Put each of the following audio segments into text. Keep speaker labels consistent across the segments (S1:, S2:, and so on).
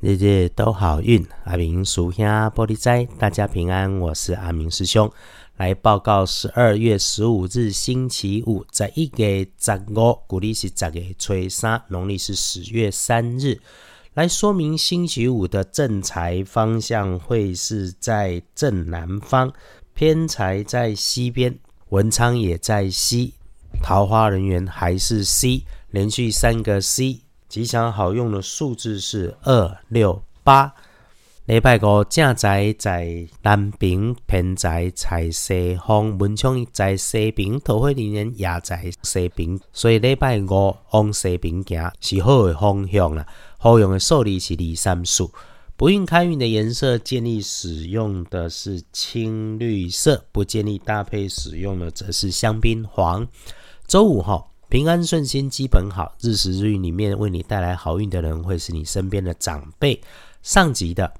S1: 日日都好运，阿明属下玻璃斋，大家平安。我是阿明师兄，来报告十二月十五日星期五，在一月十五，古历是十月初三，农历是十月三日，来说明星期五的正财方向会是在正南方，偏财在西边，文昌也在西，桃花人员还是 C，连续三个 C。吉祥好用的数字是二六八。礼拜五正在在南平，偏在在西方，文昌在西平，桃花人员也在西平，所以礼拜五往西平行是好的方向啦。好用的数字是二三四。不运开运的颜色，建议使用的是青绿色，不建议搭配使用的则是香槟黄。周五哈。平安顺心，基本好。日时日运里面为你带来好运的人，会是你身边的长辈、上级的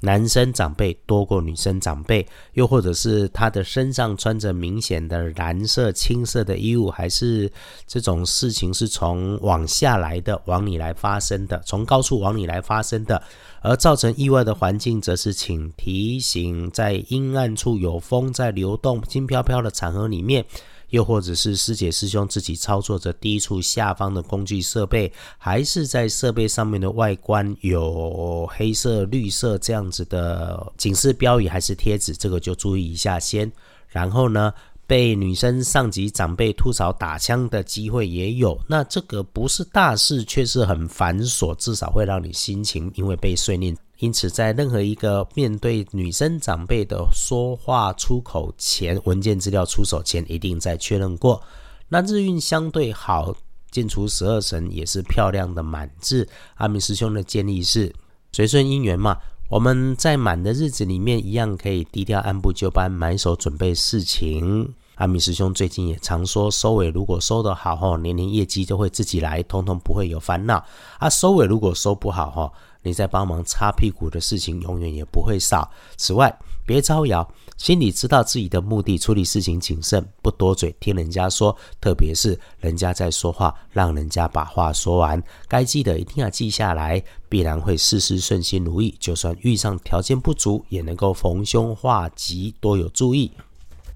S1: 男生长辈多过女生长辈，又或者是他的身上穿着明显的蓝色、青色的衣物，还是这种事情是从往下来的，往你来发生的，从高处往你来发生的，而造成意外的环境，则是请提醒，在阴暗处有风在流动、轻飘飘的场合里面。又或者是师姐师兄自己操作着低处下方的工具设备，还是在设备上面的外观有黑色、绿色这样子的警示标语还是贴纸，这个就注意一下先。然后呢，被女生上级长辈吐槽打枪的机会也有，那这个不是大事，却是很繁琐，至少会让你心情因为被碎念。因此，在任何一个面对女生长辈的说话出口前，文件资料出手前，一定再确认过。那日运相对好，进除十二神也是漂亮的满字。阿明师兄的建议是随顺姻缘嘛，我们在满的日子里面，一样可以低调按部就班，埋手准备事情。阿明师兄最近也常说，收尾如果收得好吼，年年业绩都会自己来，通通不会有烦恼。啊，收尾如果收不好吼。你在帮忙擦屁股的事情永远也不会少。此外，别招摇，心里知道自己的目的，处理事情谨慎，不多嘴，听人家说。特别是人家在说话，让人家把话说完。该记得一定要记下来，必然会事事顺心如意。就算遇上条件不足，也能够逢凶化吉，多有注意。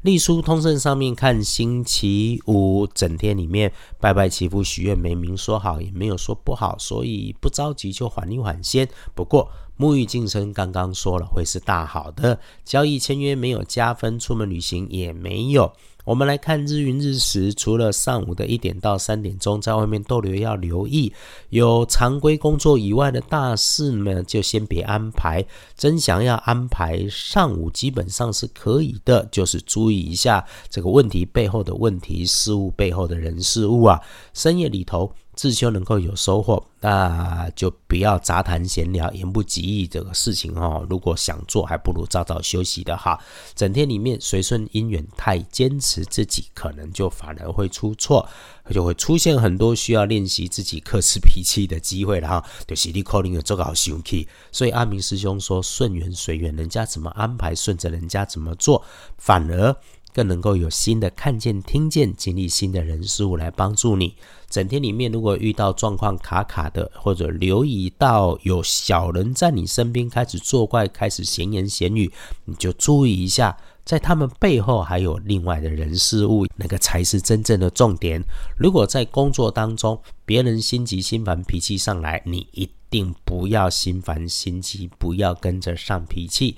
S1: 隶书通胜上面看星期五整天里面拜拜祈福许愿没明说好也没有说不好，所以不着急就缓一缓先。不过沐浴净身刚刚说了会是大好的，交易签约没有加分，出门旅行也没有。我们来看日运日时，除了上午的一点到三点钟在外面逗留要留意，有常规工作以外的大事呢，就先别安排。真想要安排上午，基本上是可以的，就是注意一下这个问题背后的问题，事物背后的人事物啊。深夜里头。自修能够有收获，那就不要杂谈闲聊、言不及义这个事情哦。如果想做，还不如早早休息的哈。整天里面随顺因缘，太坚持自己，可能就反而会出错，就会出现很多需要练习自己克制脾气的机会了哈。就是你可能有做好生气，所以阿明师兄说顺缘随缘，人家怎么安排，顺着人家怎么做，反而。更能够有新的看见、听见、经历新的人事物来帮助你。整天里面，如果遇到状况卡卡的，或者留意到有小人在你身边开始作怪、开始闲言闲语，你就注意一下，在他们背后还有另外的人事物，那个才是真正的重点。如果在工作当中，别人心急心烦、脾气上来，你一定不要心烦心急，不要跟着上脾气。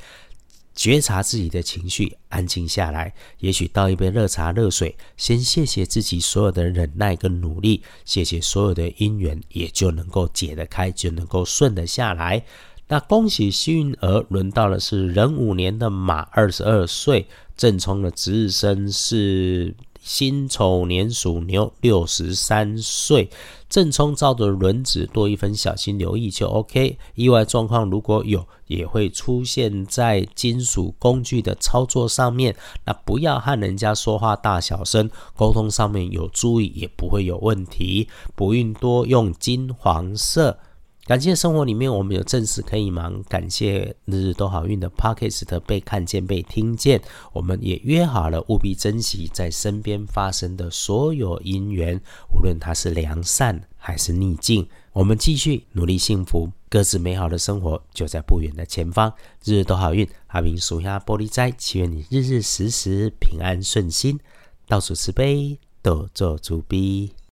S1: 觉察自己的情绪，安静下来，也许倒一杯热茶、热水，先谢谢自己所有的忍耐跟努力，谢谢所有的因缘，也就能够解得开，就能够顺得下来。那恭喜幸运儿，轮到的是壬午年的马，二十二岁，正冲的值日生是。辛丑年属牛，六十三岁，正冲照着轮子，多一分小心留意就 OK。意外状况如果有，也会出现在金属工具的操作上面。那不要和人家说话大小声，沟通上面有注意，也不会有问题。不运多用金黄色。感谢生活里面我们有正事可以忙，感谢日日都好运的 Podcast 被看见被听见，我们也约好了务必珍惜在身边发生的所有因缘，无论它是良善还是逆境，我们继续努力幸福。各自美好的生活就在不远的前方，日日都好运。阿明属下玻璃斋，祈愿你日日时时平安顺心，到处慈悲，多做主逼。